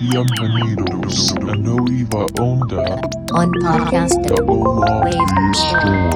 Bienvenidos a Nueva Onda, on podcast the Wave Store.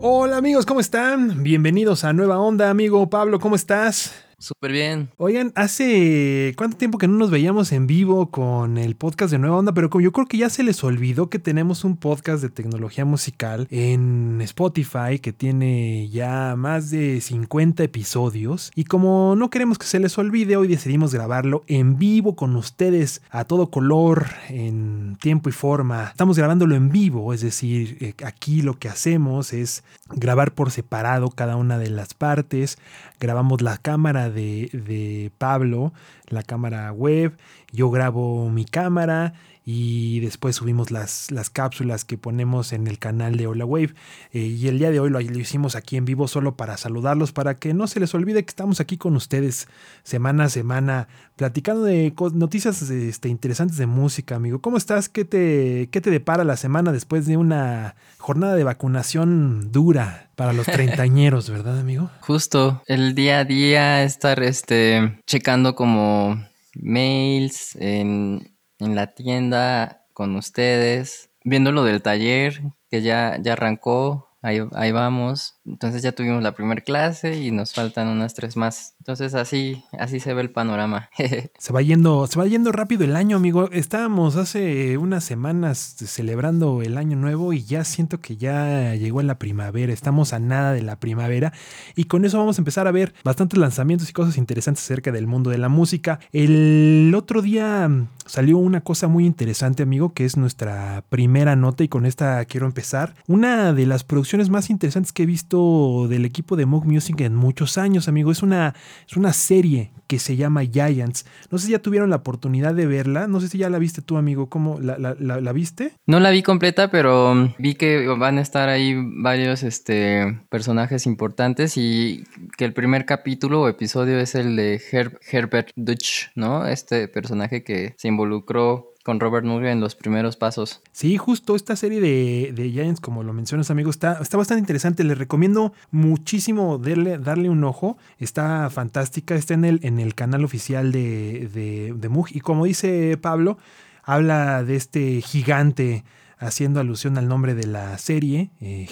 Hola amigos, ¿cómo están? Bienvenidos a Nueva Onda, amigo Pablo, ¿cómo estás? Súper bien. Oigan, hace cuánto tiempo que no nos veíamos en vivo con el podcast de Nueva Onda, pero como yo creo que ya se les olvidó que tenemos un podcast de tecnología musical en Spotify que tiene ya más de 50 episodios y como no queremos que se les olvide, hoy decidimos grabarlo en vivo con ustedes a todo color, en tiempo y forma. Estamos grabándolo en vivo, es decir, eh, aquí lo que hacemos es grabar por separado cada una de las partes, grabamos la cámara de, de Pablo, la cámara web, yo grabo mi cámara y después subimos las, las cápsulas que ponemos en el canal de Hola Wave. Eh, y el día de hoy lo, lo hicimos aquí en vivo solo para saludarlos, para que no se les olvide que estamos aquí con ustedes semana a semana platicando de noticias este, interesantes de música, amigo. ¿Cómo estás? ¿Qué te, ¿Qué te depara la semana después de una jornada de vacunación dura para los treintañeros, verdad, amigo? Justo el día a día estar este checando como mails en, en la tienda con ustedes, viendo lo del taller que ya, ya arrancó, ahí, ahí vamos. Entonces ya tuvimos la primera clase y nos faltan unas tres más. Entonces así, así se ve el panorama. Se va yendo, se va yendo rápido el año, amigo. Estábamos hace unas semanas celebrando el año nuevo y ya siento que ya llegó la primavera. Estamos a nada de la primavera y con eso vamos a empezar a ver bastantes lanzamientos y cosas interesantes acerca del mundo de la música. El otro día salió una cosa muy interesante, amigo, que es nuestra primera nota y con esta quiero empezar. Una de las producciones más interesantes que he visto del equipo de Moog Music en muchos años, amigo. Es una, es una serie que se llama Giants. No sé si ya tuvieron la oportunidad de verla. No sé si ya la viste tú, amigo. ¿Cómo la, la- viste? No la vi completa, pero mm, vi que van a estar ahí varios este, personajes importantes y que el primer capítulo o episodio es el de Her- Herbert Dutch, ¿no? Este personaje que se involucró con Robert Moog en los primeros pasos. Sí, justo esta serie de, de Giants, como lo mencionas, amigo, está, está bastante interesante. Les recomiendo muchísimo darle, darle un ojo. Está fantástica. Está en el, en el canal oficial de, de, de Moog. Y como dice Pablo, habla de este gigante haciendo alusión al nombre de la serie, eh,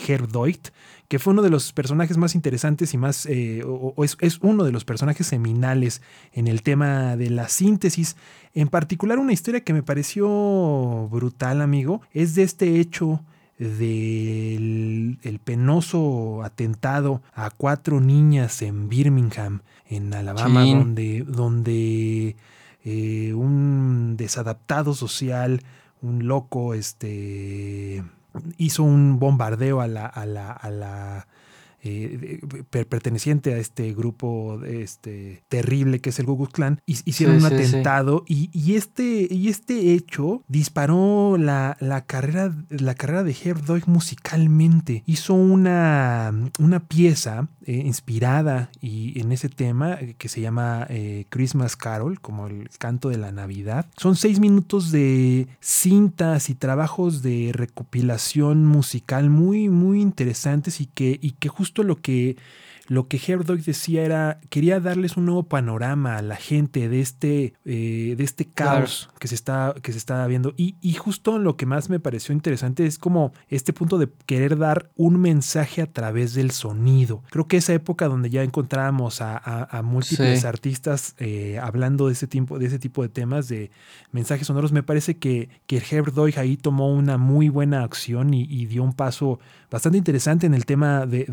que fue uno de los personajes más interesantes y más, eh, o, o es, es uno de los personajes seminales en el tema de la síntesis. En particular, una historia que me pareció brutal, amigo, es de este hecho del el penoso atentado a cuatro niñas en Birmingham, en Alabama, donde, donde eh, un desadaptado social, un loco, este, hizo un bombardeo a la, a la, a la eh, per- perteneciente a este grupo este, terrible que es el Ku hi- hicieron Sí, un sí, sí. atentado y, y este, y este hecho disparó la, la carrera, la carrera de Herb Doig musicalmente. Hizo una, una pieza eh, inspirada y en ese tema eh, que se llama eh, Christmas Carol, como el canto de la Navidad. Son seis minutos de cintas y trabajos de recopilación musical muy, muy interesantes y que, y que justo lo que, lo que Herdock decía era, quería darles un nuevo panorama a la gente de este, eh, de este caos que, se está, que se está viendo. Y, y justo lo que más me pareció interesante es como este punto de querer dar un mensaje a través del sonido. Creo que esa época donde ya encontrábamos a, a- a múltiples Sí. artistas eh, hablando de ese, tipo, de ese tipo de temas, de mensajes sonoros, me parece que, que Herb Doig ahí tomó una muy buena acción y, y dio un paso bastante interesante en el tema de,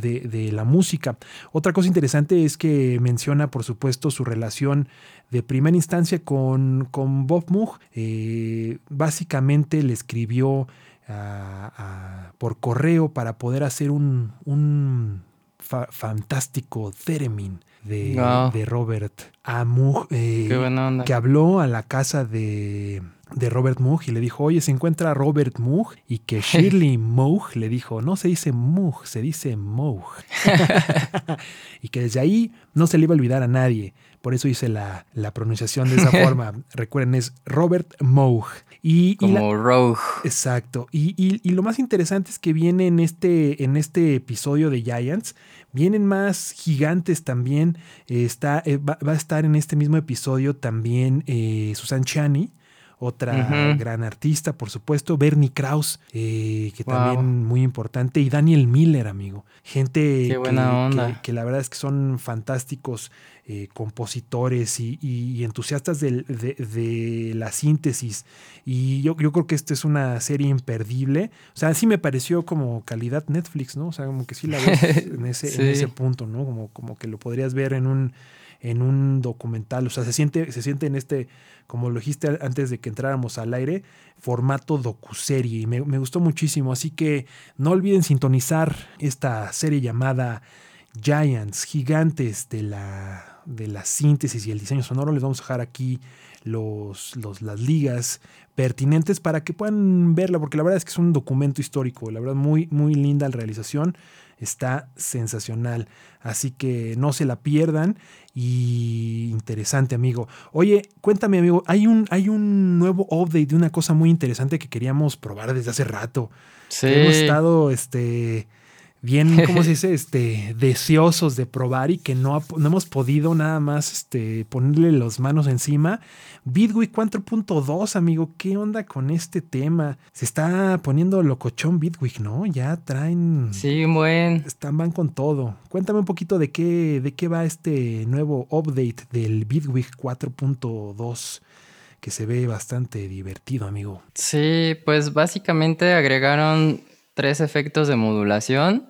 la música. Otra cosa interesante es que menciona, por supuesto, su relación de primera instancia con, Bob Moog. Eh, básicamente le escribió a- a- por correo para poder hacer un, un fa- fantástico theremin de, de Robert a Moog. eh, Qué buena onda. que habló a la casa de, de Robert Moog y le dijo, oye, se encuentra Robert Moog y que Shirley Moog le dijo, no se dice Moog, se dice Moog. y que desde ahí no se le iba a olvidar a nadie. Por eso hice la, la pronunciación de esa forma. Recuerden, es Robert Moog. Y, y la- Como Rogue. Exacto. Y, y- y lo más interesante es que viene en este, en este episodio de Giants, vienen más gigantes también. Eh, está, eh, va, va a estar en este mismo episodio también eh, Susan Chani, otra gran artista, por supuesto. Bernie Krause, eh, que Wow. también muy importante. Y Daniel Miller, amigo. Gente Qué buena que, onda. que- que la verdad es que son fantásticos eh, compositores y, y- y entusiastas de, de la síntesis. Y yo, yo creo que esta es una serie imperdible. O sea, sí me pareció como calidad Netflix, ¿no? O sea, como que sí la ves en ese, en ese punto, ¿no? Como, como que lo podrías ver en un, en un documental. O sea, se siente, se siente en este, como lo dijiste antes de que entráramos al aire, formato docuserie. Y me, me gustó muchísimo. Así que no olviden sintonizar esta serie llamada Giants, gigantes de la, de la síntesis y el diseño sonoro. Les vamos a dejar aquí los, los- las ligas pertinentes para que puedan verla, porque la verdad es que es un documento histórico, la verdad muy, muy linda la realización, está sensacional, así que no se la pierdan y interesante amigo. Oye, cuéntame amigo, hay un, hay un nuevo update de una cosa muy interesante que queríamos probar desde hace rato. Sí. que hemos estado este bien, ¿cómo se dice? Este, deseosos de probar y que no, ha- no hemos podido nada más este, ponerle las manos encima. Bitwig 4.2, amigo, ¿qué onda con este tema? Se está poniendo locochón Bitwig, ¿no? Ya traen... Sí, un buen. Están, van con todo. Cuéntame un poquito de qué, de qué va este nuevo update del Bitwig 4.2 que se ve bastante divertido, amigo. Sí, pues básicamente agregaron tres efectos de modulación,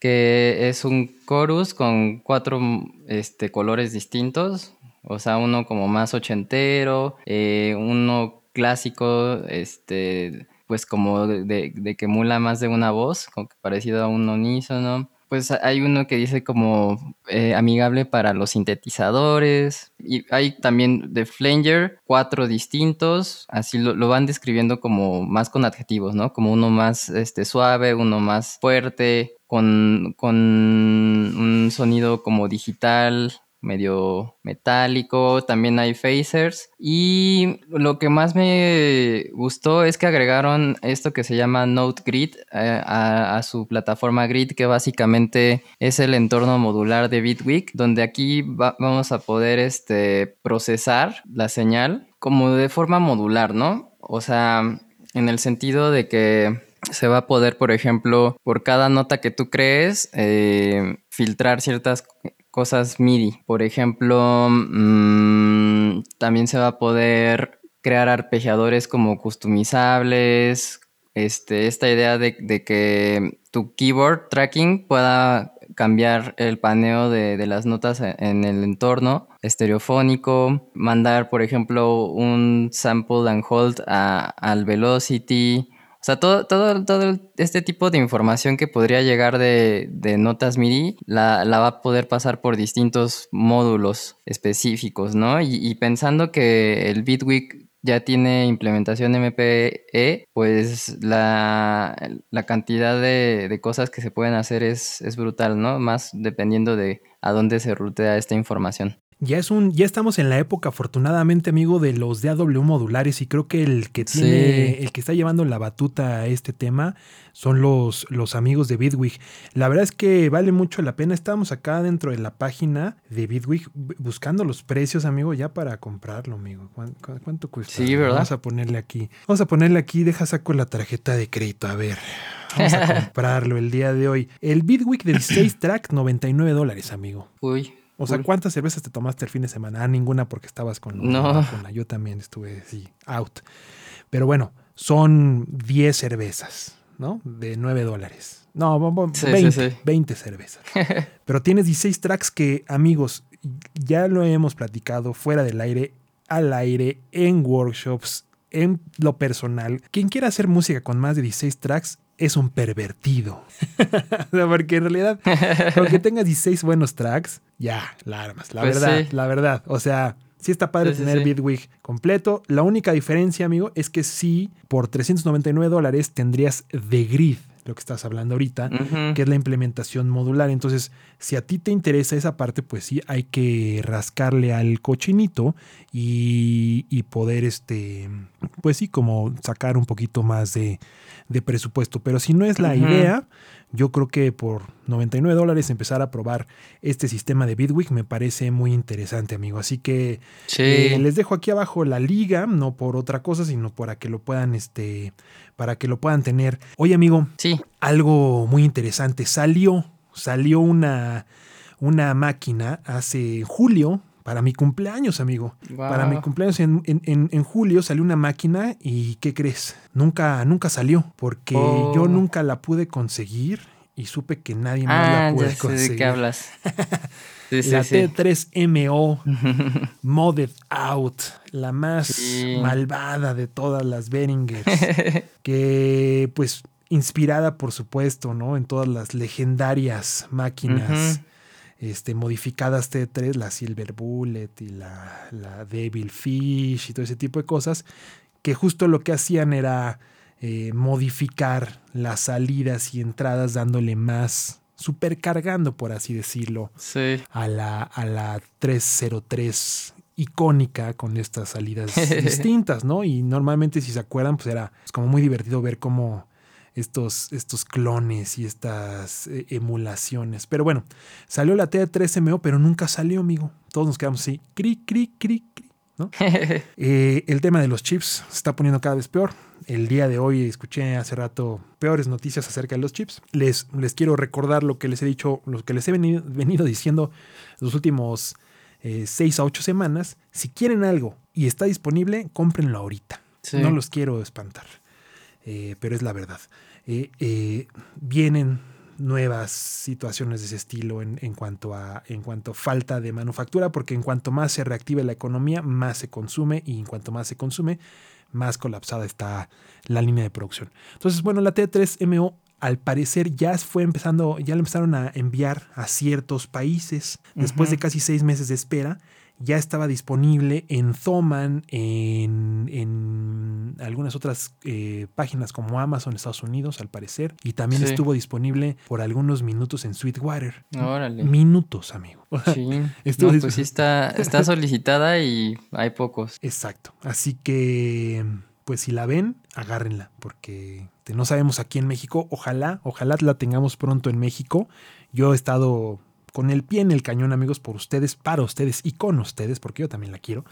que es un chorus con cuatro este, colores distintos, o sea, uno como más ochentero, eh, uno clásico, este, pues como de, de- que emula más de una voz, como que parecido a un unísono. Pues hay uno que dice como eh, amigable para los sintetizadores. Y hay también de Flanger, cuatro distintos. Así lo, lo van describiendo como más con adjetivos, ¿no? Como uno más este, suave, uno más fuerte, con, con un sonido como digital, medio metálico, también hay phasers y lo que más me gustó es que agregaron esto que se llama Note Grid eh, a, su plataforma Grid que básicamente es el entorno modular de Bitwig donde aquí va- vamos a poder este, procesar la señal como de forma modular, ¿no? O sea, en el sentido de que se va a poder, por ejemplo, por cada nota que tú crees, eh, filtrar ciertas cosas MIDI. Por ejemplo, mm, también se va a poder crear arpegiadores como customizables. Este, esta idea de, que tu keyboard tracking pueda cambiar el paneo de, las notas en, en el entorno estereofónico, mandar, por ejemplo, un sample and hold al velocity. O sea, todo, todo, todo este tipo de información que podría llegar de, notas MIDI la, va a poder pasar por distintos módulos específicos, ¿no? Y, y pensando que el Bitwig ya tiene implementación MPE, pues la, la cantidad de, de cosas que se pueden hacer es, es brutal, ¿no? Más dependiendo de a dónde se rutea esta información. Ya es un, ya estamos en la época, afortunadamente, amigo, de los DAW modulares, y creo que el que Sí. tiene, el que está llevando la batuta a este tema son los, los amigos de Bitwig. La verdad es que vale mucho la pena. Estábamos acá dentro de la página de Bitwig bu- buscando los precios, amigo, ya para comprarlo, amigo. ¿Cuán- cu- ¿Cuánto, cuesta? Sí, ¿verdad? Vamos a ponerle aquí. Vamos a ponerle aquí, deja saco la tarjeta de crédito, a ver. Vamos a comprarlo el día de hoy. El Bitwig de 16 track, 99 dólares, amigo. Uy. O sea. ¿cuántas cervezas te tomaste el fin de semana? Ah, ninguna porque estabas con, No. con la. Yo también estuve así, out. Pero bueno, son 10 cervezas, ¿no? De 9 dólares. No, bo- bo- Sí, sí, 20, sí. 20 cervezas. Pero tienes 16 tracks que, amigos, ya lo hemos platicado fuera del aire, al aire, en workshops, en lo personal. Quien quiera hacer música con más de 16 tracks es un pervertido. Porque en realidad, con que tengas 16 buenos tracks, ya, la armas. La Pues verdad, sí. la verdad. O sea, sí está padre sí, tener sí. Bitwig completo. La única diferencia, amigo, es que sí, por 399 dólares tendrías The Grid. Lo que estás hablando ahorita, que es la implementación modular. Entonces, si a ti te interesa esa parte, pues sí, hay que rascarle al cochinito y, y poder, este, pues sí, como sacar un poquito más de, de presupuesto. Pero si no es la idea, yo creo que por 99 dólares empezar a probar este sistema de Bitwig me parece muy interesante, amigo. Así que Sí. eh, les dejo aquí abajo la liga, no por otra cosa, sino para que lo puedan, este, para que lo puedan tener. Oye, amigo, Sí. algo muy interesante. Salió, salió una, una máquina hace julio. Para mi cumpleaños, amigo. Para mi cumpleaños en, en- en- en julio salió una máquina y ¿qué crees? Nunca, nunca salió porque Oh. yo nunca la pude conseguir y supe que nadie más Ah, la puede ya sé conseguir. de qué hablas. Sí, sí, la sí. T3MO Modded Out, la más Sí. malvada de todas las Behringers, que pues inspirada por supuesto, ¿no? En todas las legendarias máquinas. Este, modificadas T3, la Silver Bullet y la, la Devil Fish y todo ese tipo de cosas, que justo lo que hacían era eh, modificar las salidas y entradas dándole más, supercargando, por así decirlo, Sí. a la, a la 303 icónica con estas salidas distintas, ¿no? Y normalmente, si se acuerdan, pues era es como muy divertido ver cómo estos, estos clones y estas eh, emulaciones. Pero bueno, salió la T3MO, pero nunca salió, amigo. Todos nos quedamos así, cri, cri, cri, cri, ¿no? Eh, el tema de los chips se está poniendo cada vez peor. El día de hoy escuché hace rato peores noticias acerca de los chips. Les, les quiero recordar lo que les he dicho, lo que les he venido, venido diciendo los últimos eh, seis a ocho semanas. Si quieren algo y está disponible, cómprenlo ahorita. Sí. No los quiero espantar, eh, pero es la verdad. Eh, eh, vienen nuevas situaciones de ese estilo en, en cuanto a en cuanto falta de manufactura, porque en cuanto más se reactive la economía, más se consume, y en cuanto más se consume, más colapsada está la línea de producción. Entonces, bueno, la T3MO al parecer ya fue empezando, ya la empezaron a enviar a ciertos países. Después de casi seis meses de espera, ya estaba disponible en Thoman, en, en algunas otras eh, páginas como Amazon, Estados Unidos, al parecer. Y también Sí. estuvo disponible por algunos minutos en Sweetwater. Órale. Minutos, amigo. Sí. Estuvo No, dis- pues sí está, está solicitada y hay pocos. Exacto. Así que, pues si la ven, agárrenla, porque te- no sabemos aquí en México. Ojalá, ojalá la tengamos pronto en México. Yo he estado con el pie en el cañón, amigos, por ustedes, para ustedes y con ustedes, porque yo también la quiero,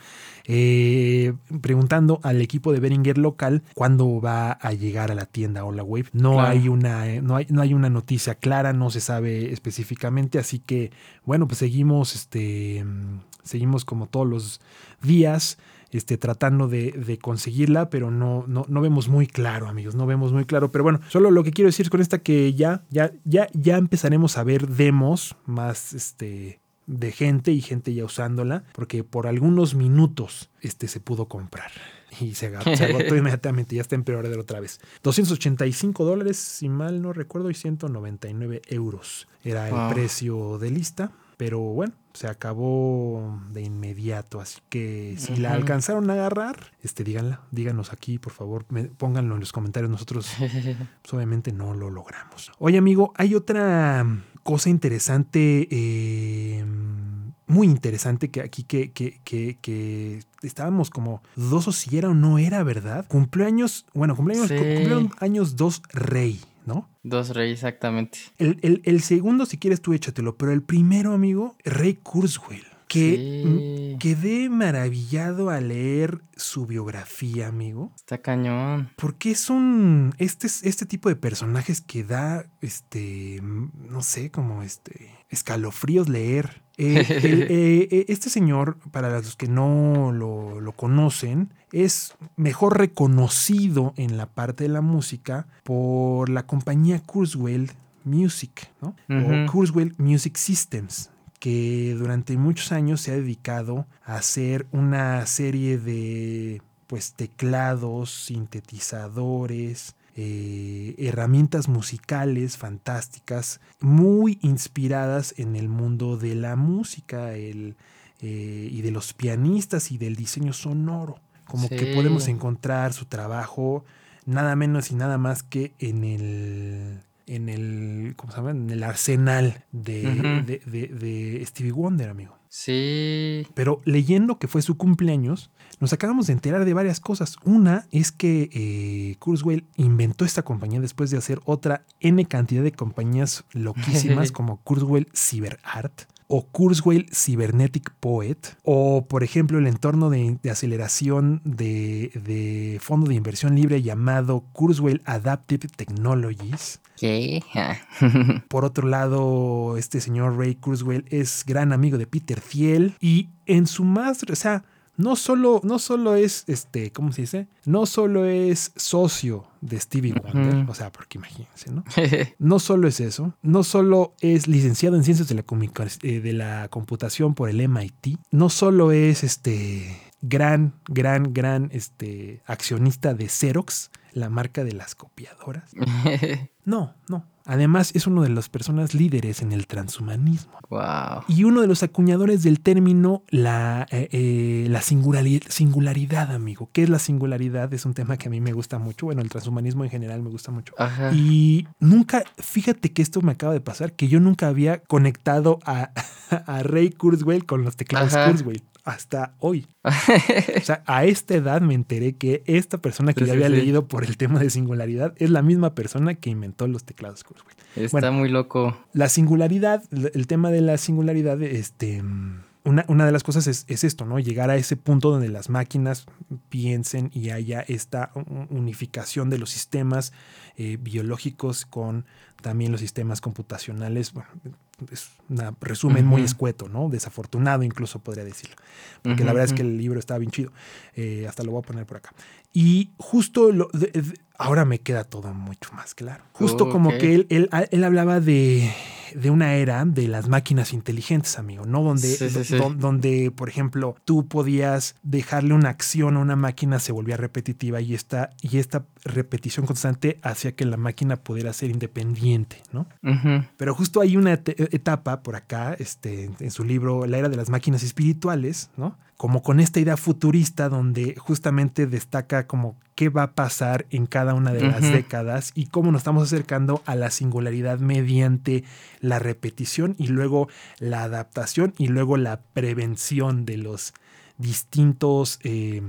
eh, preguntando al equipo de Beringer local cuándo va a llegar a la tienda Hola Wave. No Claro. hay una, eh, no hay, no hay una noticia clara, no se sabe específicamente, así que, bueno, pues seguimos, este, mm, seguimos como todos los días este, tratando de, de conseguirla, pero no, no, no vemos muy claro, amigos, no vemos muy claro. Pero bueno, solo lo que quiero decir con esta que ya, ya, ya, ya empezaremos a ver demos más este, de gente y gente ya usándola, porque por algunos minutos este, se pudo comprar. Y se, agotó inmediatamente, ya está en preorden otra vez. 285 dólares, si mal no recuerdo, y 199 euros era el Wow. precio de lista. Pero bueno, se acabó de inmediato. Así que si la alcanzaron a agarrar, este, díganla, díganos aquí, por favor, me- pónganlo en los comentarios. Nosotros pues, obviamente no lo logramos. Oye, amigo, hay otra cosa interesante, eh, muy interesante que aquí que, que, que, que estábamos como dos o si era o no era, ¿verdad? Cumpleaños, bueno, cumpleaños, Sí. cumplieron años dos rey, ¿no? Dos reyes, exactamente. El, el- el segundo, si quieres tú échatelo, pero el primero, amigo, Rey Kurzweil. Que Sí. quedé maravillado al leer su biografía, amigo. Está cañón. Porque es un. Este, es- este tipo de personajes que da. Este. No sé, como este. escalofríos leer. Eh, el- eh, eh, este señor, para los que no lo, lo conocen, es mejor reconocido en la parte de la música por la compañía Kurzweil Music, ¿no? O. Kurzweil Music Systems que durante muchos años se ha dedicado a hacer una serie de pues teclados, sintetizadores, eh, herramientas musicales fantásticas, muy inspiradas en el mundo de la música el, eh, y de los pianistas y del diseño sonoro. Como que podemos encontrar su trabajo nada menos y nada más que en el en el ¿cómo se llama? en el arsenal de, de- de Stevie Wonder, amigo. Sí. Pero leyendo que fue su cumpleaños, nos acabamos de enterar de varias cosas. Una es que eh, Kurzweil inventó esta compañía después de hacer otra N cantidad de compañías loquísimas como Kurzweil CyberArt o Kurzweil Cybernetic Poet o por ejemplo el entorno de, de aceleración de, de fondo de inversión libre llamado Kurzweil Adaptive Technologies. ¿Qué? Por otro lado, este señor Ray Kurzweil es gran amigo de Peter Thiel y en su más, o sea, no solo, no solo es, este, ¿cómo se dice? No solo es socio de Stevie Wonder, o sea, porque imagínense, ¿no? No solo es eso, no solo es licenciado en ciencias de la, eh, de la computación por el MIT, no solo es este gran, gran, gran este, accionista de Xerox, la marca de las copiadoras. No, no. Además es uno de las personas líderes en el transhumanismo wow. y uno de los acuñadores del término la, eh, eh, la singulari- singularidad, amigo. ¿Qué es la singularidad? Es un tema que a mí me gusta mucho. Bueno, el transhumanismo en general me gusta mucho. Ajá. Y nunca, fíjate que esto me acaba de pasar, que yo nunca había conectado a, a Ray Kurzweil con los teclados. Kurzweil hasta hoy. O sea, a esta edad me enteré que esta persona que Sí, ya había sí. leído por el tema de singularidad es la misma persona que inventó los teclados Kurzweil. Está bueno. muy loco. La singularidad, el tema de la singularidad, este, una, una de las cosas es, es esto, ¿no? Llegar a ese punto donde las máquinas piensen y haya esta unificación de los sistemas eh, biológicos con también los sistemas computacionales. Bueno, es un resumen muy escueto, ¿no? Desafortunado incluso podría decirlo. Porque la verdad es que el libro estaba bien chido. Eh, hasta lo voy a poner por acá. Y justo lo- de- de- ahora me queda todo mucho más claro. Justo como que él, él, él hablaba de, de una era de las máquinas inteligentes, amigo, ¿no? Donde, Sí, sí, do- sí. don- donde, por ejemplo, tú podías dejarle una acción a una máquina, se volvía repetitiva y esta, y esta repetición constante hacía que la máquina pudiera ser independiente, ¿no? Pero justo hay una et- por acá, este, en- su libro La era de las máquinas espirituales, ¿no? Como con esta idea futurista donde justamente destaca como qué va a pasar en cada una de las décadas y cómo nos estamos acercando a la singularidad mediante la repetición y luego la adaptación y luego la prevención de los distintos... eh,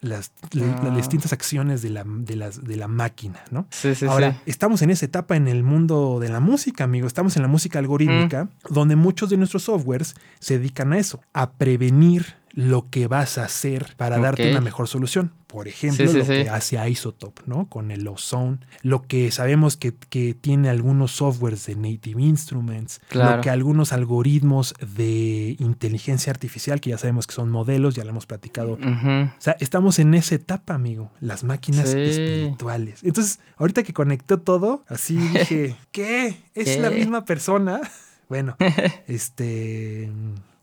las, Ah. las distintas acciones de la, de las, de la máquina, ¿no? Sí, sí, Ahora, sí. estamos en esa etapa en el mundo de la música, amigo. Estamos en la música algorítmica, donde muchos de nuestros softwares se dedican a eso, a prevenir lo que vas a hacer para darte una mejor solución. Por ejemplo, Sí, sí, lo sí. que hace Isotope, ¿no? Con el Ozone, lo que sabemos que, que tiene algunos softwares de Native Instruments, lo Claro. que algunos algoritmos de inteligencia artificial, que ya sabemos que son modelos, ya lo hemos platicado o sea, estamos en esa etapa, amigo. Las máquinas espirituales. Entonces, ahorita que conectó todo, así dije, ¿qué? ¿Es ¿Qué? la misma persona? Bueno, este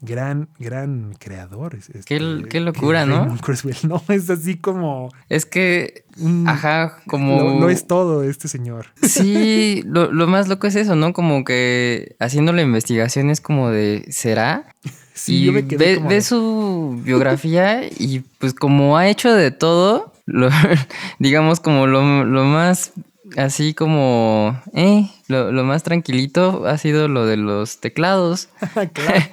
gran, gran creador. es- este, Qué- qué locura, ¿no? No, es así como Es que, un- ajá, como... lo, lo es todo este señor. Sí, lo, lo más loco es eso, ¿no? Como que haciendo la investigación es como de, ¿será? Sí, y yo me quedé ve, como ve de- su biografía y pues como ha hecho de todo, lo- digamos como lo, lo más así como, eh, lo, lo más tranquilito ha sido lo de los teclados.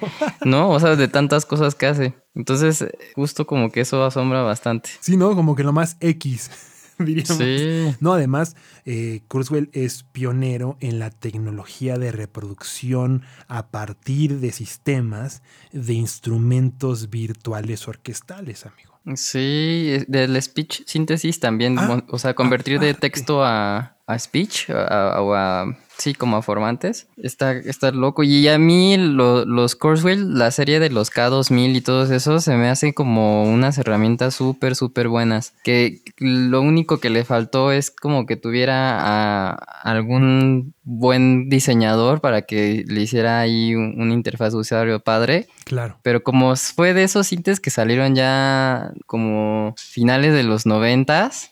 ¿no? O sea, de tantas cosas que hace. Entonces, justo como que eso asombra bastante. Sí, ¿no? Como que lo más X, diríamos. Sí. No, además, eh, Kurzweil es pionero en la tecnología de reproducción a partir de sistemas de instrumentos virtuales orquestales, amigo. Sí, es- del speech síntesis también, Ah, o sea, convertir de aparte. texto a, a speech a- o a, sí, como a formantes, está, está loco. Y a mí lo- los Coursewell, la serie de los K2000 y todos esos, se me hacen como unas herramientas súper, súper buenas. Que lo único que le faltó es como que tuviera a algún buen diseñador para que le hiciera ahí un- una interfaz de usuario padre. Claro. Pero como fue de esos sintes que salieron ya como finales de los noventas,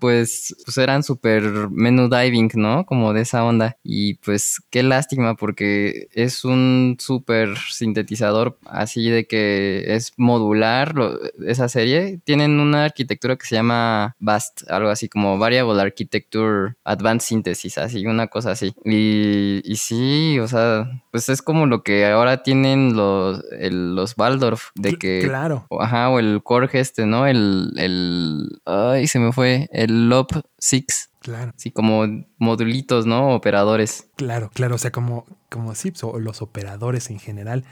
pues, pues eran súper menu diving, ¿no? Como de esa onda. Y pues qué lástima porque es un súper sintetizador así de que es modular lo- esa serie. Tienen una arquitectura que se llama BAST, algo así como Variable Architecture Advanced Synthesis, así una cosa así. Y, y sí, o sea, pues es como lo que ahora tienen los, el- los Waldorf, de que... Claro. Ajá, o el Korg este, ¿no? El, el... Ay, se me fue. El LOP 6. Claro, Sí, como modulitos, ¿no? Operadores. claro, claro. O sea, como, como SIPs o los operadores en general.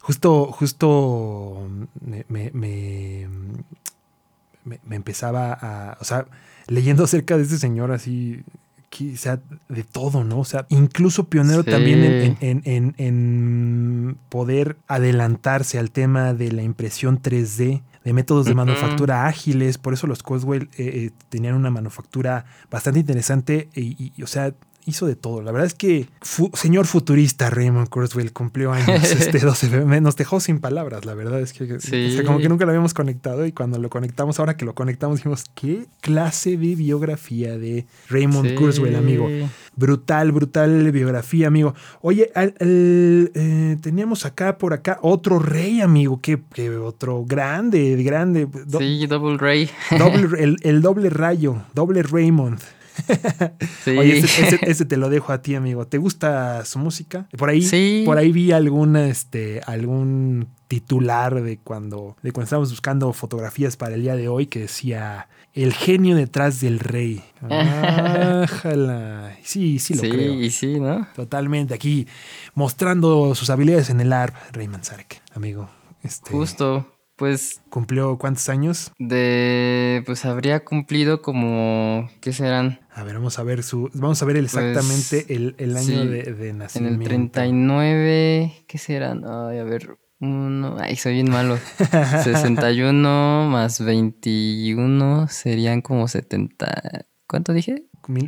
Justo, justo me, me, me, me- empezaba a. O sea, leyendo acerca de este señor así. sea, de todo, ¿no? O sea, incluso pionero Sí. también en, en- en- en poder adelantarse al tema de la impresión 3D, de métodos de manufactura ágiles. Por eso los Coswell eh, eh, tenían una manufactura bastante interesante y- y, o sea, hizo de todo. La verdad es que, fu- señor futurista Raymond Kurzweil cumplió años este 12 de febrero. Nos dejó sin palabras, la verdad es que, o sea, como que nunca lo habíamos conectado y cuando lo conectamos, ahora que lo conectamos, dijimos, ¿qué clase de biografía de Raymond Sí. Kurzweil, amigo? Brutal, brutal biografía, amigo. Oye, al- al, eh, teníamos acá por acá otro rey, amigo. Que, otro grande, grande. Do- Sí, Double Ray. doble- el, el doble rayo, doble Raymond. Sí. Oye, ese, ese- ese te lo dejo a ti, amigo. ¿Te gusta su música? Por ahí, Sí. por ahí vi alguna, este, algún titular de cuando, de cuando estábamos buscando fotografías para el día de hoy que decía el genio detrás del rey. Ájala. Sí, sí lo sí, creo. y sí, ¿no? Totalmente. Aquí mostrando sus habilidades en el ARP, Raymond Sarek, amigo. Este, Justo. Pues ¿Cumplió cuántos años? de. Pues habría cumplido como. ¿Qué serán? A ver, vamos a ver su. Vamos a ver exactamente Pues, el, el año sí, de, de En nacimiento. el 39. ¿Qué serán? Ay, a ver. Uno. Ay, soy bien malo. 61 más 21 serían como 70. ¿Cuánto dije?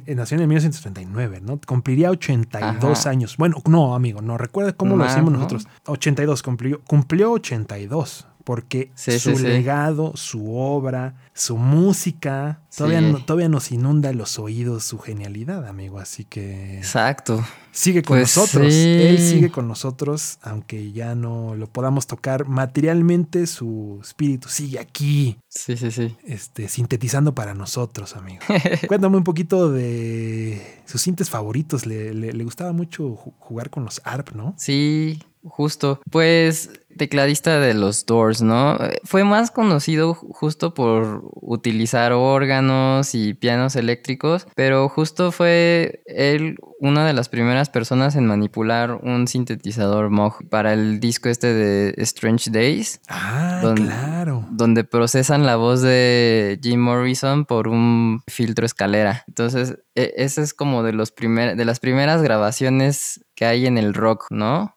Eh, Nació en el 1939, ¿no? Cumpliría 82 Ajá. años. Bueno, no, amigo, no recuerda cómo lo Más, hacemos ¿no? nosotros. 82, cumplió, cumplió 82. Porque Sí, su sí, sí. legado, su obra, su música, todavía, no- todavía nos inunda los oídos su genialidad, amigo. Así que Exacto. sigue con Pues nosotros. Él sigue con nosotros, aunque ya no lo podamos tocar materialmente, su espíritu sigue aquí Sí, sí, sí. este, sintetizando para nosotros, amigo. Cuéntame un poquito de sus sintes favoritos. Le, le- le gustaba mucho ju- jugar con los ARP, ¿no? Sí, justo. Pues tecladista de los Doors, ¿no? Fue más conocido ju- justo por utilizar órganos y pianos eléctricos, pero justo fue él una de las primeras personas en manipular un sintetizador Moog para el disco este de Strange Days. Ah, Don- claro. donde procesan la voz de Jim Morrison por un filtro escalera. Entonces, e- esa es como de los primer, de las primeras grabaciones que hay en el rock, ¿no?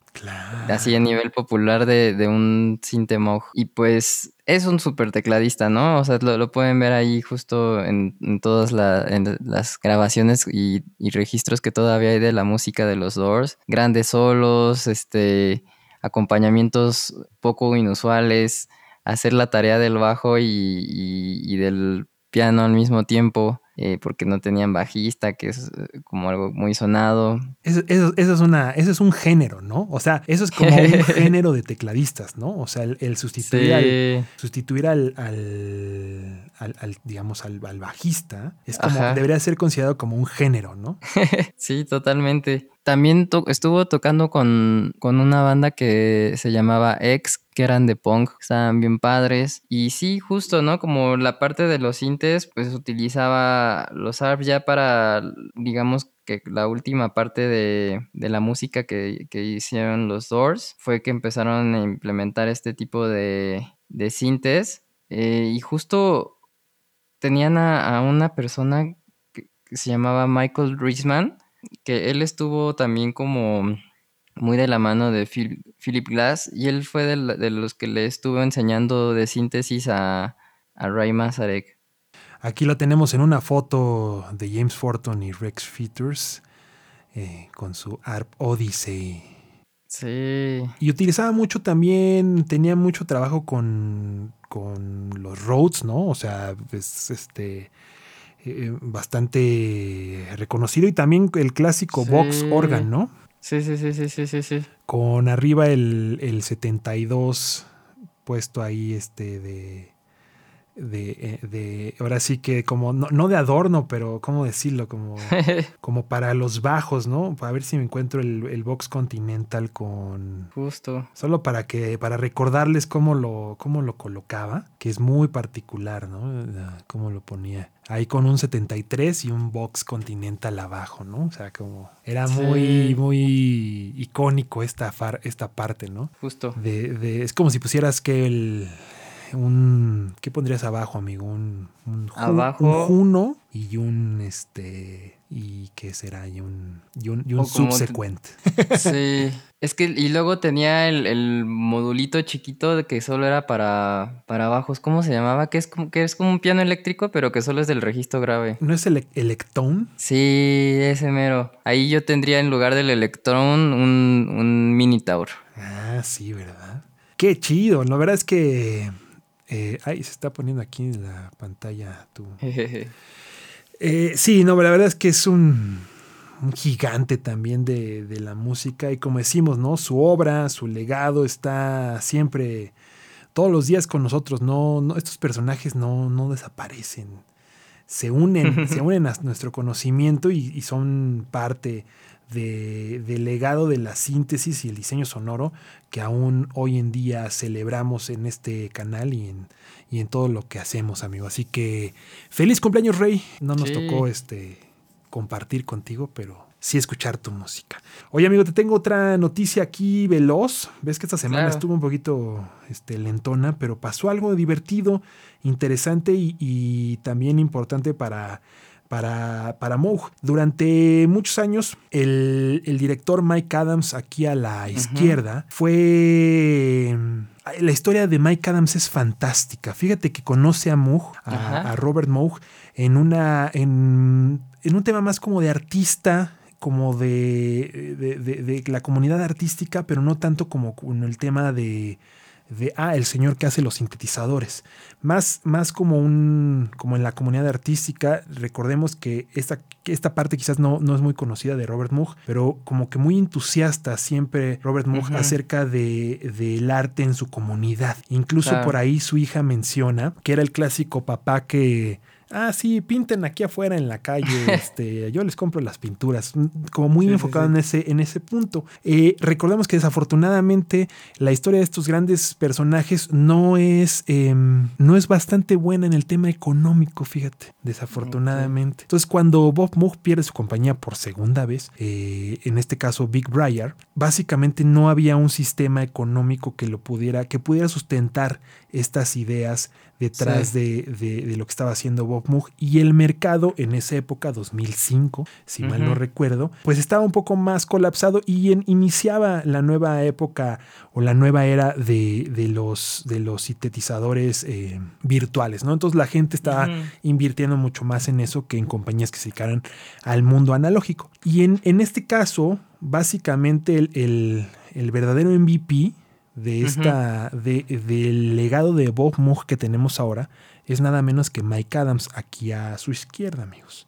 Así a nivel popular de, de un Sintemog. Y pues es un súper tecladista, ¿no? O sea, lo, lo pueden ver ahí justo en, en todas las grabaciones y, y registros que todavía hay de la música de los Doors. Grandes solos, este, acompañamientos poco inusuales, hacer la tarea del bajo y- y del piano al mismo tiempo. Eh, porque no tenían bajista, que es eh, como algo muy sonado. Eso, eso- eso es una, eso es un género, ¿no? O sea, eso es como un género de tecladistas, ¿no? O sea, el, el sustituir al, sustituir al, al, al- al, digamos, al, al bajista, es como, Ajá. debería ser considerado como un género, ¿no? Sí, totalmente. También to- estuvo tocando con, con una banda que se llamaba X, que eran de punk, estaban bien padres. Y sí, justo, ¿no? Como la parte de los sintes, pues utilizaba los ARP ya para, digamos, que la última parte de, de la música que, que hicieron los Doors fue que empezaron a implementar este tipo de, de sintes. Eh, y justo tenían a, una persona que, que se llamaba Michael Riesman, que él estuvo también como muy de la mano de Phil- Philip Glass y él fue de, la- de los que le estuvo enseñando de síntesis a, a Ray Mazarek. Aquí lo tenemos en una foto de James Forton y Rex Features eh, con su ARP Odyssey. Sí, Y utilizaba mucho también, tenía mucho trabajo con, con los Rhodes, ¿no? O sea, pues, este, eh, bastante reconocido y también el clásico Sí. Vox Organ, ¿no? Sí, sí, sí, sí, sí, sí, sí. Con arriba el, el 72 puesto ahí este de, de, eh, de ahora sí que como, no, no de adorno, pero ¿cómo decirlo? Como, como para los bajos, ¿no? A ver si me encuentro el, el Vox Continental con... Justo. Solo para que, para recordarles cómo lo, cómo lo colocaba, que es muy particular, ¿no? La- Cómo lo ponía. Ahí con un 73 y un box continental abajo, ¿no? O sea, como era Sí. muy, muy icónico esta, far- esta parte, ¿no? Justo. De, de- es como si pusieras que el un ¿qué pondrías abajo, amigo? Un, un, Abajo. un juno y un este y qué será y un y un, y un subsequent. Sí. Es que, y luego tenía el, el modulito chiquito de que solo era para, para bajos. ¿Cómo se llamaba? Que es como, que es como un piano eléctrico, pero que solo es del registro grave. ¿No es el electón? Sí, ese mero. Ahí yo tendría en lugar del electrón un, un Minitaur. Ah, sí, ¿verdad? Qué chido. La verdad es que. Eh, ay, se está poniendo aquí en la pantalla tu. Eh, sí, no, la verdad es que es un, un gigante también de, de la música. Y como decimos, ¿no? Su obra, su legado está siempre. Todos los días con nosotros. No, no, estos personajes no, no desaparecen. Se unen, se unen a nuestro conocimiento y, y son parte de- del legado de la síntesis y el diseño sonoro que aún hoy en día celebramos en este canal y en, y en todo lo que hacemos, amigo. Así que feliz cumpleaños, Rey. No nos Sí. tocó este compartir contigo, pero sí escuchar tu música. Oye, amigo, te tengo otra noticia aquí veloz. Ves que esta semana Claro. estuvo un poquito este, lentona, pero pasó algo divertido, interesante y, y también importante para, para, para Moog. Durante muchos años, el, el director Mike Adams, aquí a la izquierda, fue. La historia de Mike Adams es fantástica. Fíjate que conoce a Moog, a, Robert Moog, en una. En, en un tema más como de artista. Como de, de, de- de la comunidad artística, pero no tanto como con el tema de, de ah, el señor que hace los sintetizadores. Más, más como un. como en la comunidad artística. Recordemos que esta, esta parte quizás no, no es muy conocida de Robert Moog, pero como que muy entusiasta siempre Robert Moog acerca de, del arte en su comunidad. Incluso Claro. por ahí su hija menciona que era el clásico papá que. Ah, sí, pinten aquí afuera en la calle. este, yo les compro las pinturas. Mm, Como muy Sí, enfocado sí. en ese, en ese punto. Eh, recordemos que desafortunadamente la historia de estos grandes personajes no es, em, no es bastante buena en el tema económico, fíjate, desafortunadamente. Entonces, cuando Bob Moog pierde su compañía por segunda vez, eh, en este caso Big Briar, básicamente no había un sistema económico que lo pudiera, que pudiera sustentar estas ideas detrás de, de- de lo que estaba haciendo Bob Moog y el mercado en esa época 2005 si mal no recuerdo pues estaba un poco más colapsado y en- iniciaba la nueva época o la nueva era de, de los de los sintetizadores eh, virtuales no entonces la gente estaba invirtiendo mucho más en eso que en compañías que se dedicaran al mundo analógico. Y en, en este caso básicamente el, el- el verdadero MVP de esta de- del legado de Bob Moog que tenemos ahora es nada menos que Mike Adams aquí a su izquierda, amigos.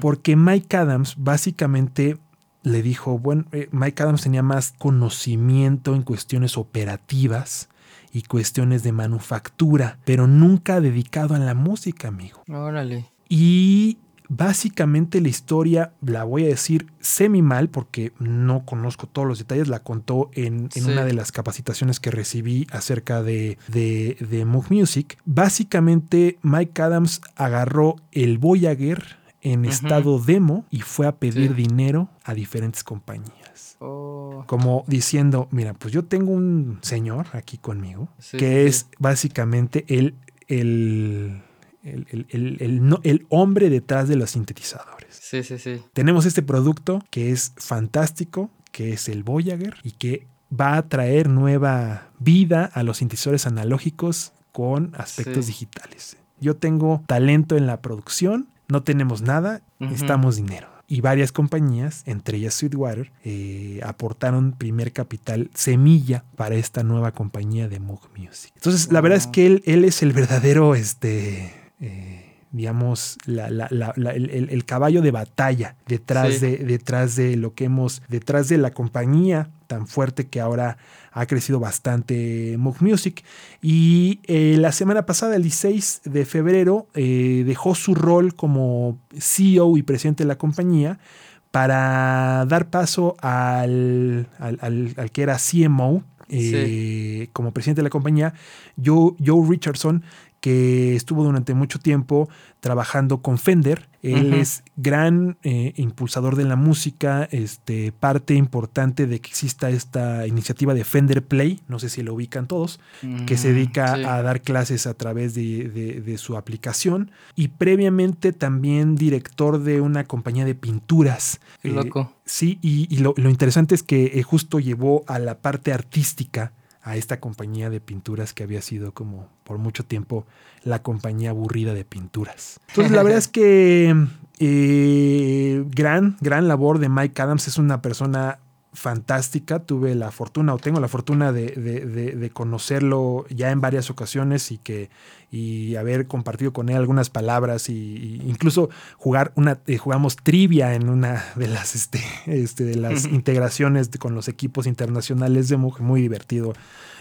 Porque Mike Adams básicamente le dijo, bueno, eh, Mike Adams tenía más conocimiento en cuestiones operativas y cuestiones de manufactura, pero nunca dedicado a la música, amigo. Órale. Y básicamente la historia la voy a decir semi mal porque no conozco todos los detalles. La contó en, en Sí. una de las capacitaciones que recibí acerca de, de, de Moog Music. Básicamente Mike Adams agarró el Voyager en estado demo y fue a pedir Sí. dinero a diferentes compañías. Oh. Como diciendo, mira, pues yo tengo un señor aquí conmigo Sí, que es básicamente el, el, el, el- el- no- el hombre detrás de los sintetizadores. Sí, sí, sí. Tenemos este producto que es fantástico, que es el Voyager y que va a traer nueva vida a los sintetizadores analógicos con aspectos Sí. digitales. Yo tengo talento en la producción, no tenemos nada, Ujú. necesitamos dinero. Y varias compañías, entre ellas Sweetwater, eh, aportaron primer capital semilla para esta nueva compañía de Moog Music. Entonces, la verdad es que él, él es el verdadero este, eh, digamos, la- la- la- la- el, caballo de batalla detrás, Sí. de, detrás de lo que hemos, detrás de la compañía tan fuerte que ahora ha crecido bastante Moog Music. Y eh, la semana pasada, el 16 de febrero, eh, dejó su rol como CEO y presidente de la compañía para dar paso al, al- al- al que era CMO, eh, como presidente de la compañía, Joe, Joe Richardson, que estuvo durante mucho tiempo trabajando con Fender. Él es gran eh, impulsador de la música, este, parte importante de que exista esta iniciativa de Fender Play, no sé si lo ubican todos, que se Mm, dedica sí. a dar clases a través de, de- de su aplicación y previamente también director de una compañía de pinturas. Qué Eh, loco. Sí, y, y lo, lo interesante es que eh, justo llevó a la parte artística a esta compañía de pinturas que había sido como por mucho tiempo la compañía aburrida de pinturas. Entonces la verdad es que eh, gran, gran labor de Mike Adams, es una persona fantástica, tuve la fortuna o tengo la fortuna de, de- de- de conocerlo ya en varias ocasiones y que y haber compartido con él algunas palabras y, y incluso jugar una eh, jugamos trivia en una de las este, este de las integraciones con los equipos internacionales. De Moog, muy divertido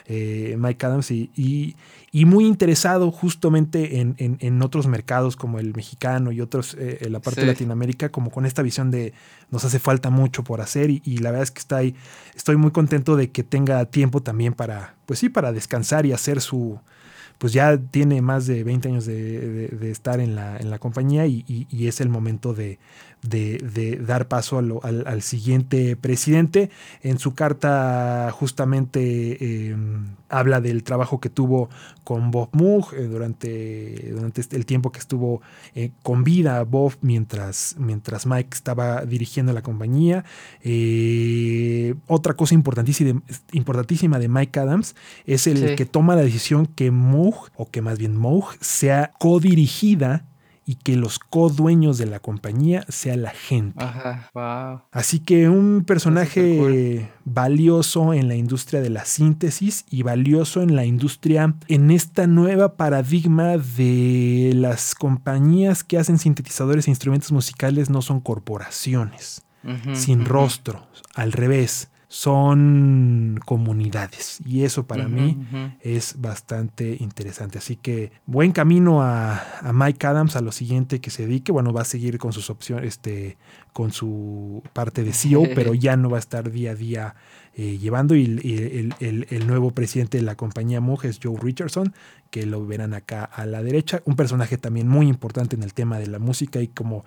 eh, Mike Adams. Y, y- y muy interesado justamente en, en- en otros mercados como el mexicano y otros eh, en la parte Sí. de Latinoamérica como con esta visión de nos hace falta mucho por hacer y, y la verdad es que está ahí, estoy muy contento de que tenga tiempo también para pues sí para descansar y hacer su pues ya tiene más de 20 años de, de- de estar en la, en la compañía y, y- y es el momento de, de- de dar paso al, al siguiente presidente. En su carta justamente eh, habla del trabajo que tuvo con Bob Moog eh, durante, durante este- el tiempo que estuvo eh, con vida Bob mientras, mientras Mike estaba dirigiendo la compañía. Eh, otra cosa importantísima, importantísima de Mike Adams es el Sí. que toma la decisión que Moog, o que más bien Moog, sea codirigida y que los codueños de la compañía sea la gente. Ajá, wow. Así que un personaje valioso en la industria de la síntesis y valioso en la industria, en esta nueva paradigma de las compañías que hacen sintetizadores e instrumentos musicales no son corporaciones sin rostro, al revés, son comunidades. Y eso para mí es bastante interesante. Así que buen camino a, a Mike Adams a lo siguiente que se dedique. Bueno, va a seguir con sus opciones, este, con su parte de CEO, pero ya no va a estar día a día eh, llevando. Y, el- y el, el- el nuevo presidente de la compañía Moog es Joe Richardson, que lo verán acá a la derecha. Un personaje también muy importante en el tema de la música y como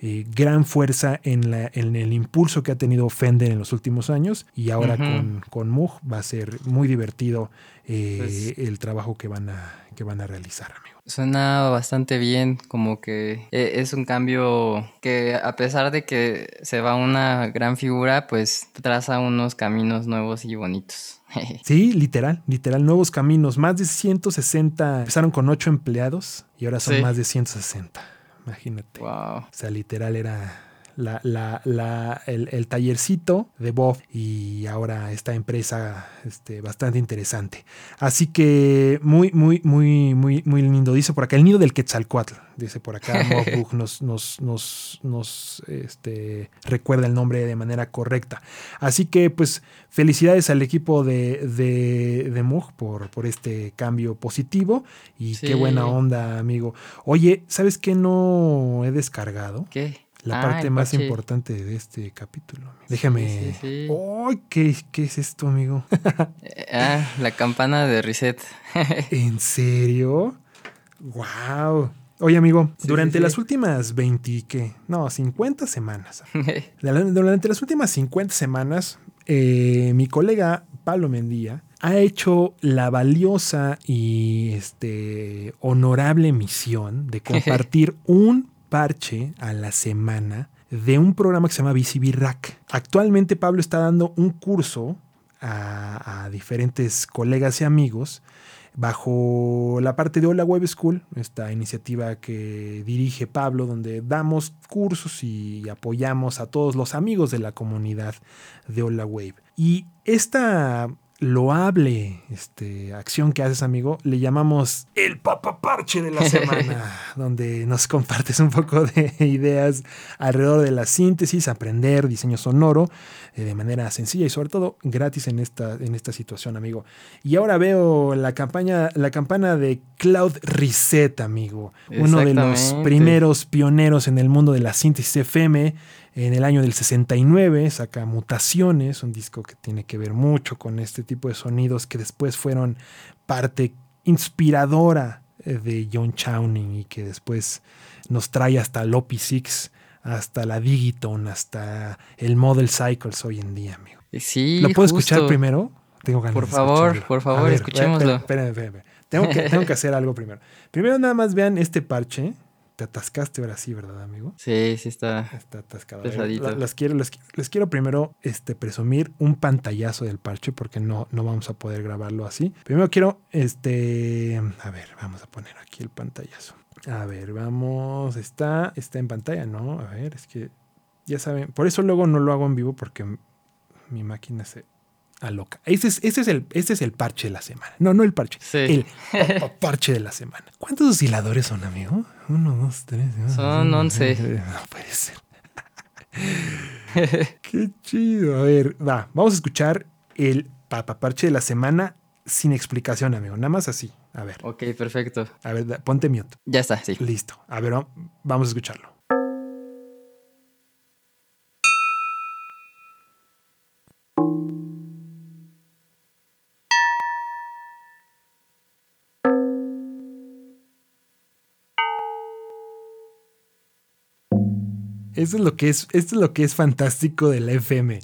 eh, gran fuerza en, la, en el impulso que ha tenido Fender en los últimos años. Y ahora con, con Moog va a ser muy divertido eh, Pues- el trabajo que van a, que van a realizar, amigo. Suena bastante bien, como que eh, es un cambio que a pesar de que se va una gran figura, pues traza unos caminos nuevos y bonitos. Sí, literal, literal, nuevos caminos. Más de 160, empezaron con 8 empleados y ahora son Sí. más de 160. Imagínate. wow. O sea, literal era la, la- la- el, el tallercito de Bob y ahora esta empresa este, bastante interesante. Así que muy, muy, muy, muy, muy lindo. Dice por acá, el nido del Quetzalcoatl. Dice por acá, Bob nos, nos, nos, nos este, recuerda el nombre de manera correcta. Así que pues felicidades al equipo de, de, de Moog por, por este cambio positivo y Sí. qué buena onda, amigo. Oye, ¿sabes qué no he descargado? ¿Qué? La Ah, parte más importante de este capítulo. amigo. Déjame. sí, sí. ¡Ay! ¿qué, ¿Qué es esto, amigo? Eh, Ah, la campana de reset. ¿En serio? ¡Wow! Oye, amigo, durante las últimas 20, ¿qué? No, 50 semanas. Durante las últimas 50 semanas, eh, mi colega Pablo Mendía ha hecho la valiosa y este, honorable misión de compartir un parche a la semana de un programa que se llama BCB. Actualmente Pablo está dando un curso a, a diferentes colegas y amigos bajo la parte de Hola Web School, esta iniciativa que dirige Pablo, donde damos cursos y apoyamos a todos los amigos de la comunidad de Hola Web. Y esta, loable este, acción que haces, amigo, le llamamos el papaparche de la semana, donde nos compartes un poco de ideas alrededor de la síntesis, aprender diseño sonoro eh, de manera sencilla y sobre todo gratis en esta, en esta situación, amigo. Y ahora veo la campaña, la campana de Cloud Reset, amigo, uno de los primeros pioneros en el mundo de la síntesis FM en el año del 69 saca Mutaciones, un disco que tiene que ver mucho con este tipo de sonidos que después fueron parte inspiradora eh, de John Chowning y que después nos trae hasta el OP6, hasta la Digiton, hasta el Model Cycles hoy en día, amigo. Sí, ¿Lo puedo escuchar primero? Tengo ganas Por favor, por favor, escuchémoslo. Espérame, espérame, espérame. Tengo que, tengo que hacer algo primero. Primero nada más vean este parche. Te atascaste ahora sí, ¿verdad, amigo? Sí, sí está. Está atascado. Pesadito. las quiero, les, les quiero primero este, presumir un pantallazo del parche porque no, no vamos a poder grabarlo así. Primero quiero, este, a ver, vamos a poner aquí el pantallazo. A ver, vamos, está, está en pantalla, ¿no? A ver, es que ya saben, por eso luego no lo hago en vivo porque mi máquina se aloca. Ese es, ese es, el, ese es el parche de la semana. No, no el parche, Sí. el pa- pa- parche de la semana. ¿Cuántos osciladores son, amigo? Uno, dos, tres. Son once. No puede ser. Qué chido. A ver, va, vamos a escuchar el papaparche de la semana sin explicación, amigo. Nada más así. A ver, Ok, perfecto. a ver, ponte mute. Ya está, sí. Listo. A ver, va- vamos a escucharlo. Eso es lo que es, esto es lo que es fantástico de la FM.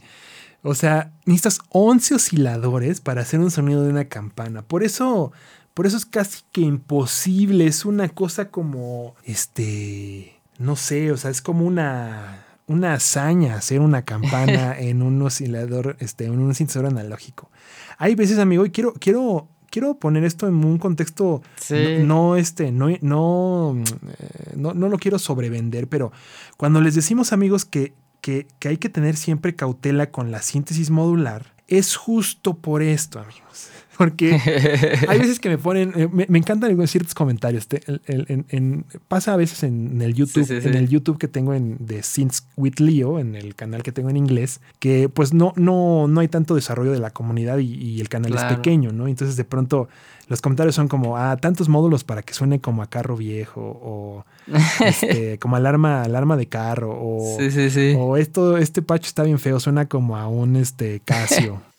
O sea, necesitas 11 osciladores para hacer un sonido de una campana. Por eso, por eso es casi que imposible. Es una cosa como, este, no sé, o sea, es como una, una hazaña hacer una campana en un oscilador, este, en un sintetizador analógico. Hay veces, amigo, y quiero, quiero, quiero poner esto en un contexto Sí. no, no, este, no, no, eh, no, no lo quiero sobrevender, pero cuando les decimos, amigos, que, que, que hay que tener siempre cautela con la síntesis modular, es justo por esto, amigos. Porque hay veces que me ponen, eh, me, me encantan ciertos comentarios. Te- el- el- en- en- pasa a veces en, el YouTube, Sí, sí, en el YouTube que tengo en de Synths with Leo, en el canal que tengo en inglés, que pues no, no, no hay tanto desarrollo de la comunidad y, y el canal es pequeño, ¿no? Entonces de pronto los comentarios son como, ah, tantos módulos para que suene como a carro viejo o este, como alarma, alarma de carro o, Sí, sí, sí. o esto, este patch está bien feo, suena como a un este Casio.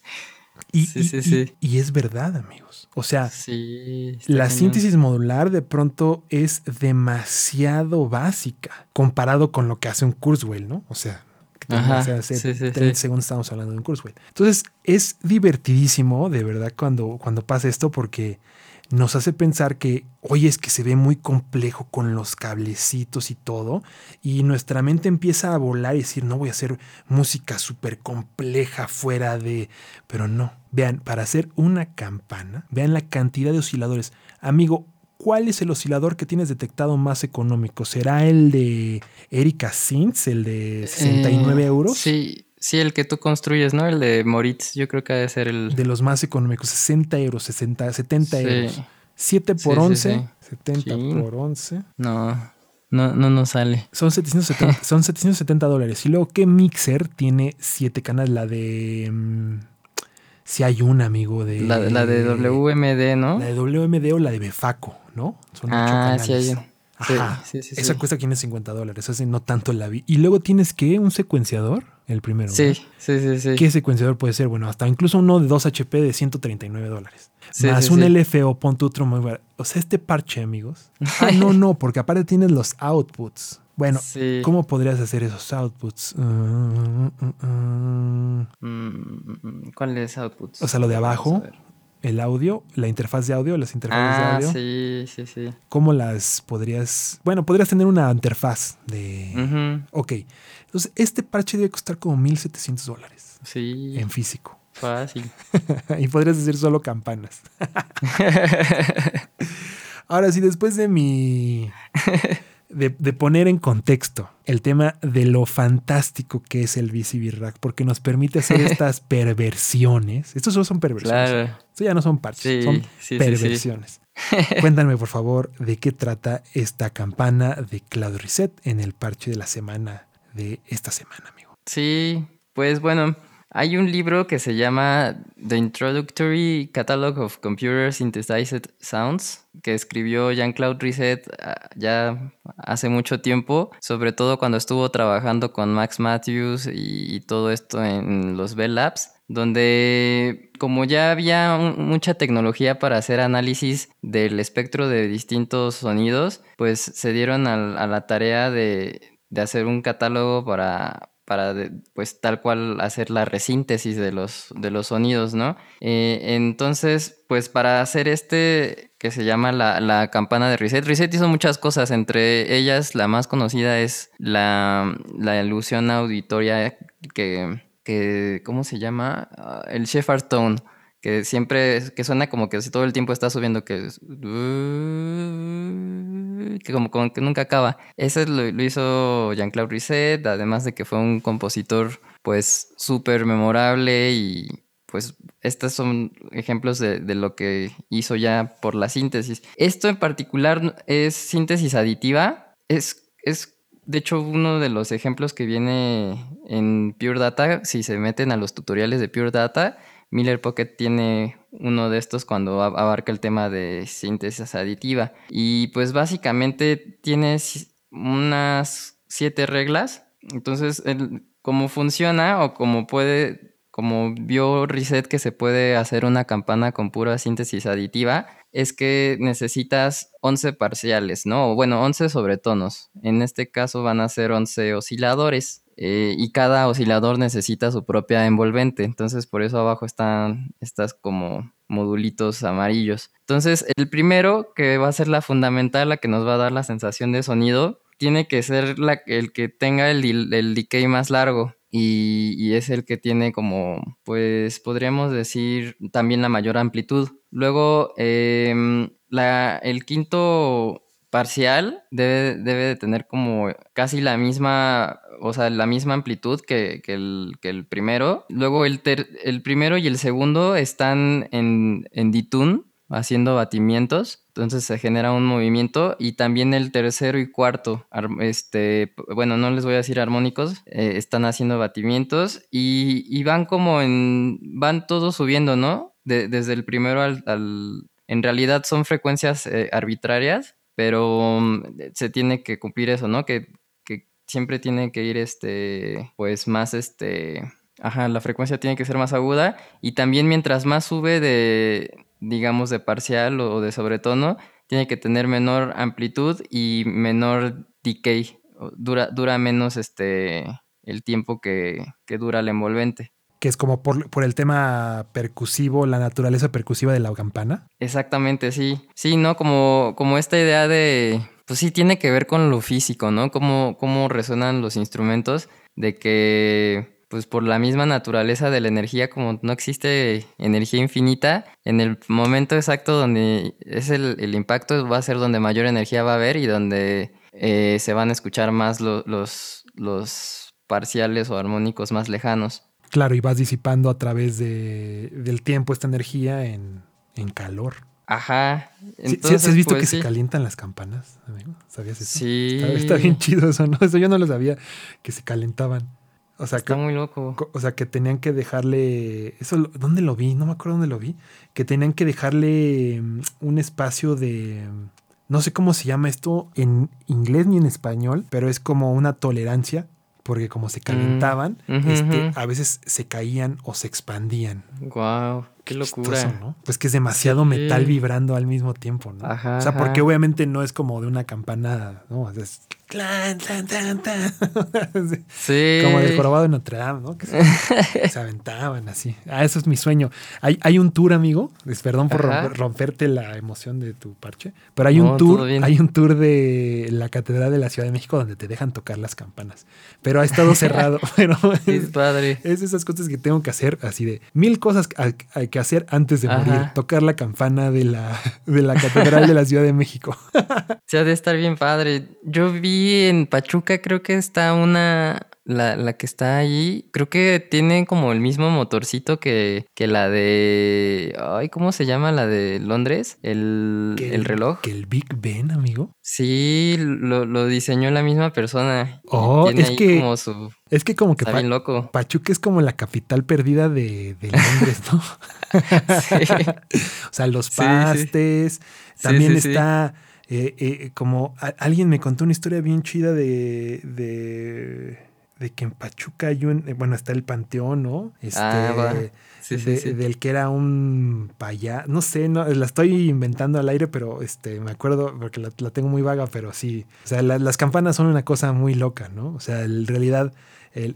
Y, Sí, y- sí, y- sí. y es verdad, amigos. O sea, la síntesis modular de pronto es demasiado básica comparado con lo que hace un Kurzweil, ¿no? O sea, que Ajá, hace sí, 30 sí. segundos estamos hablando de un Kurzweil. Entonces, es divertidísimo, de verdad, cuando, cuando pasa esto, porque nos hace pensar que, oye, es que se ve muy complejo con los cablecitos y todo, y nuestra mente empieza a volar y decir, no voy a hacer música súper compleja fuera de... Pero no, vean, para hacer una campana, vean la cantidad de osciladores. Amigo, ¿cuál es el oscilador que tienes detectado más económico? ¿Será el de Erika Sintz, el de 69 Eh, euros? Sí, sí, el que tú construyes, ¿no? El de Moritz, yo creo que ha de ser el... De los más económicos, 60 euros, 60, 70 Sí. euros. 7 por Sí, sí, 11, sí. 70 Sí. por 11. No, no, no nos sale. Son 770, son 770 dólares. Y luego, ¿qué mixer tiene 7 canales? La de... mm, si hay un amigo de... La, la de WMD, ¿no? La de WMD o la de Befaco, ¿no? Son ocho Ah, sí hay sí, Ajá. sí, sí, Esa sí. cuesta 550 dólares. Así no tanto la vi. Y luego tienes que un secuenciador, el primero. Sí, sí, sí, sí. ¿Qué secuenciador puede ser? Bueno, hasta incluso uno de 2 HP de 139 dólares. Más un. LFO, ponte otro muy barato. O sea, este parche, amigos. Ah, no, no, porque aparte tienes los outputs. Bueno, Sí. ¿cómo podrías hacer esos outputs? Mm, mm, mm. Mm, ¿Cuál es output? O sea, lo de abajo. El audio, la interfaz de audio, las interfaces Ah, de audio. sí, sí, sí. ¿Cómo las podrías...? Bueno, podrías tener una interfaz de... Ujú, Ok. Entonces, este parche debe costar como 1.700 dólares Sí, en físico. fácil. y podrías hacer solo campanas. Ahora sí, después de mi... de, de poner en contexto el tema de lo fantástico que es el Rack, porque nos permite hacer estas perversiones. Estos solo son perversiones. Claro. Esto ya no son parches, Sí, son sí, sí, sí. perversiones. Cuéntame, por favor, de qué trata esta campana de Cloud Reset en el parche de la semana de esta semana, amigo. Sí, pues bueno, hay un libro que se llama The Introductory Catalog of Computer Synthesized Sounds que escribió Jean-Claude Risset ah, ya hace mucho tiempo, sobre todo cuando estuvo trabajando con Max Matthews y, todo esto en los Bell Labs, donde como ya había mucha tecnología para hacer análisis del espectro de distintos sonidos, pues se dieron a, la tarea de hacer un catálogo para, para pues tal cual hacer la resíntesis de los, de los sonidos, ¿no? Eh, entonces, pues para hacer este que se llama la, la campana de Reset, Reset hizo muchas cosas, entre ellas la más conocida es la, la ilusión auditoria que, que, ¿cómo se llama? Ah, el Shepard Tone que siempre, que suena como que todo el tiempo está subiendo, que que como, como que nunca acaba. Ese lo, lo hizo Jean-Claude Risset, además de que fue un compositor pues súper memorable y pues estos son ejemplos de, de lo que hizo ya por la síntesis. Esto en particular es síntesis aditiva, es, es de hecho uno de los ejemplos que viene en Pure Data, si se meten a los tutoriales de Pure Data, Miller Pocket tiene uno de estos cuando ab- abarca el tema de síntesis aditiva. Y pues básicamente tiene si- unas siete reglas. Entonces, el- cómo funciona o cómo puede, como vio Reset que se puede hacer una campana con pura síntesis aditiva, es que necesitas 11 parciales, ¿no? O bueno, 11 sobretonos. En este caso van a ser 11 osciladores. Eh, y cada oscilador necesita su propia envolvente. Entonces, por eso abajo están estas como modulitos amarillos. Entonces, el primero, que va a ser la fundamental, la que nos va a dar la sensación de sonido, tiene que ser el que tenga el, decay más largo. Y, es el que tiene como, pues podríamos decir, también la mayor amplitud. Luego, em, el quinto parcial debe, debe de tener como casi la misma, o sea, la misma amplitud que, que el, primero. Luego el, el primero y el segundo están en, en haciendo batimientos. Entonces se genera un movimiento y también el tercero y cuarto, ar- este, bueno, no les voy a decir armónicos, eh, están haciendo batimientos y, y van como en, van todos subiendo, ¿no? De- desde el primero al, al- en realidad son frecuencias eh, arbitrarias, pero mm, se tiene que cumplir eso, ¿no? Que siempre tiene que ir, este, pues más, este, ajá, la frecuencia tiene que ser más aguda y también mientras más sube de, digamos, de parcial o de sobretono, tiene que tener menor amplitud y menor decay. Dura, dura menos este el tiempo que, que dura el envolvente. Que es como por, por el tema percusivo, la naturaleza percusiva de la campana. Exactamente, sí. Sí, ¿no? Como, como esta idea de. Pues sí, tiene que ver con lo físico, ¿no? Cómo, cómo resuenan los instrumentos, de que, pues por la misma naturaleza de la energía, como no existe energía infinita, en el momento exacto donde es el, el impacto va a ser donde mayor energía va a haber y donde eh, se van a escuchar más lo- los, los parciales o armónicos más lejanos. Claro, y vas disipando a través de, del tiempo esta energía en, en calor. Ajá. Sí, sí, ¿sí Entonces, has visto pues, que sí. se calientan las campanas? amigo? ¿Sabías eso? Sí. Está, está bien chido eso, ¿no? Eso yo no lo sabía, que se calentaban. O sea, Está que, muy loco. co- o sea, que tenían que dejarle... Eso, ¿Dónde lo vi? No me acuerdo dónde lo vi. Que tenían que dejarle mm, un espacio de... No sé cómo se llama esto en inglés ni en español, pero es como una tolerancia, porque como se calentaban, Mm, ujú, este, a veces se caían o se expandían. Wow, qué locura. Chistoso, ¿no? Pues que es demasiado Sí. metal vibrando al mismo tiempo, ¿no? Ajá, o sea, porque obviamente no es como de una campana, ¿no? O sea, es Clan, tan, tan, tan. Sí. Como del jorobado de Notre Dame, ¿no? Que se, se aventaban así. Ah, eso es mi sueño. Hay, hay un tour, amigo. Perdón por romper- romperte la emoción de tu parche. Pero hay un tour, hay un tour de la Catedral de la Ciudad de México donde te dejan tocar las campanas. Pero ha estado cerrado. pero Sí, es, padre. es esas cosas que tengo que hacer, así de mil cosas que- hay- hay que hacer antes de morir. Tocar la campana de la, de la Catedral de la Ciudad de México. Se ha de estar bien padre. Yo vi en Pachuca, creo que está una. La, la que está allí, creo que tiene como el mismo motorcito que, que la de. Ay, ¿cómo se llama? La de Londres. El, el reloj. Que el Big Ben, amigo. Sí, lo, lo diseñó la misma persona. Oh, tiene es ahí que como su. Es que como que Está Pa- bien loco. Pachuca es como la capital perdida de, de Londres, ¿no? Sí. O sea, los sí. pastes. Sí, También está eh, eh, como a- alguien me contó una historia bien chida de, de, de que en Pachuca hay un, eh, bueno, está el panteón, ¿no? Este, Ah, va. Sí, sí, de- sí. Del que era un payá, no sé, no, la estoy inventando al aire, pero este, me acuerdo porque la, la tengo muy vaga, pero sí. O sea, la- las campanas son una cosa muy loca, ¿no? O sea, en realidad el-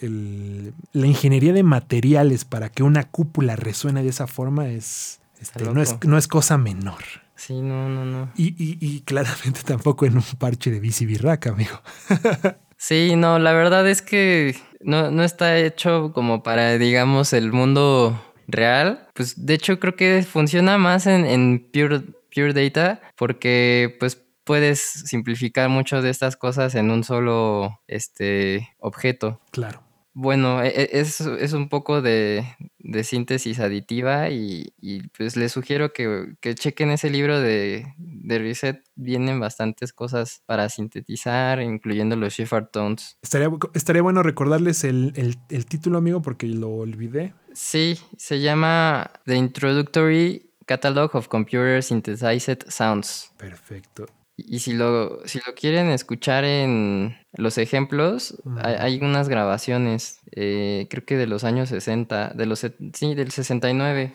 el- la ingeniería de materiales para que una cúpula resuene de esa forma es, este, no, es, no es cosa menor. Sí, no, no, no. Y, y- y claramente tampoco en un parche de bici birraca, amigo. Sí, no, la verdad es que no, no está hecho como para, digamos, el mundo real. Pues de hecho creo que funciona más en, en Pure, Pure Data porque pues puedes simplificar mucho de estas cosas en un solo este, objeto. Claro. Bueno, e- e- es, es un poco de, de síntesis aditiva y, y, pues les sugiero que, que chequen ese libro de, de Reset. Vienen bastantes cosas para sintetizar, incluyendo los Shepard Tones. Estaría, estaría bueno recordarles el, el- el título, amigo, porque lo olvidé. Sí, se llama The Introductory Catalog of Computer Synthesized Sounds. Perfecto. Y si lo, si lo quieren escuchar en los ejemplos, hay, hay unas grabaciones, eh, creo que de los años 60, de los, sí, del 69.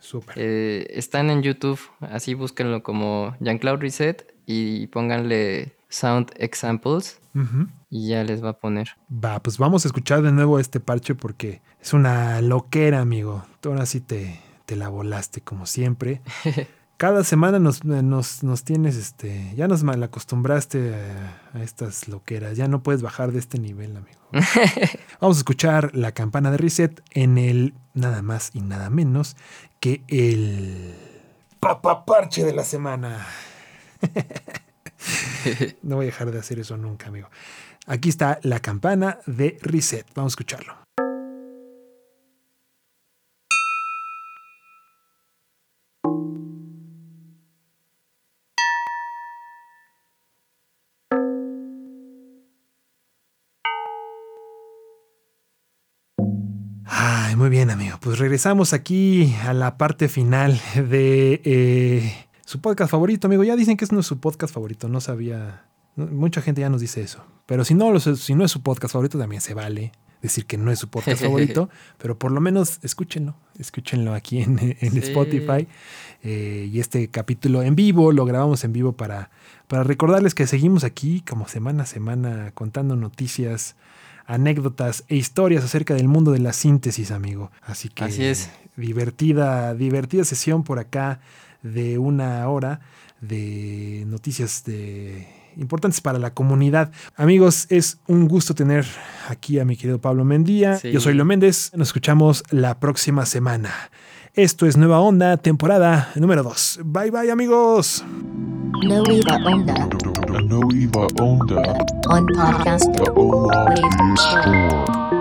Súper. Eh, están en YouTube, así búsquenlo como Jean-Claude Reset y pónganle Sound Examples y ya les va a poner. Va, pues vamos a escuchar de nuevo este parche porque es una loquera, amigo. Tú ahora sí te, te la volaste como siempre. Cada semana nos, nos, nos tienes, este, ya nos mal acostumbraste a, a estas loqueras. Ya no puedes bajar de este nivel, amigo. Vamos a escuchar la campana de reset en el nada más y nada menos que el papaparche de la semana. No voy a dejar de hacer eso nunca, amigo. Aquí está la campana de reset. Vamos a escucharlo. Bien, amigo. Pues regresamos aquí a la parte final de eh, su podcast favorito, amigo. Ya dicen que es no es su podcast favorito. No sabía. no- Mucha gente ya nos dice eso. Pero si no, si no es su podcast favorito, también se vale decir que no es su podcast favorito. pero por lo menos escúchenlo. Escúchenlo aquí en, en Sí. Spotify. Eh, y este capítulo en vivo lo grabamos en vivo para, para recordarles que seguimos aquí como semana a semana contando noticias anécdotas e historias acerca del mundo de la síntesis, amigo. Así que Así es. divertida, divertida sesión por acá de una hora de noticias de importantes para la comunidad. Amigos, es un gusto tener aquí a mi querido Pablo Mendía. Sí. Yo soy Lo Méndez. Nos escuchamos la próxima semana. Esto es Nueva Onda, temporada número 2. Bye bye, amigos. No Eva Onda A no Eva Onda. on podcast. The Ola Store.